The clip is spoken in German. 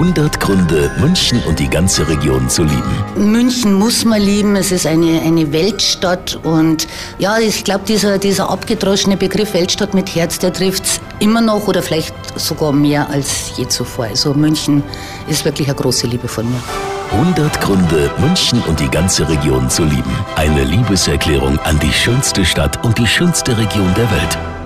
100 Gründe, München und die ganze Region zu lieben. München muss man lieben. Es ist eine, eine Weltstadt. Und ja, ich glaube, dieser, dieser abgedroschene Begriff Weltstadt mit Herz, der trifft es immer noch oder vielleicht sogar mehr als je zuvor. Also München ist wirklich eine große Liebe von mir. 100 Gründe, München und die ganze Region zu lieben. Eine Liebeserklärung an die schönste Stadt und die schönste Region der Welt.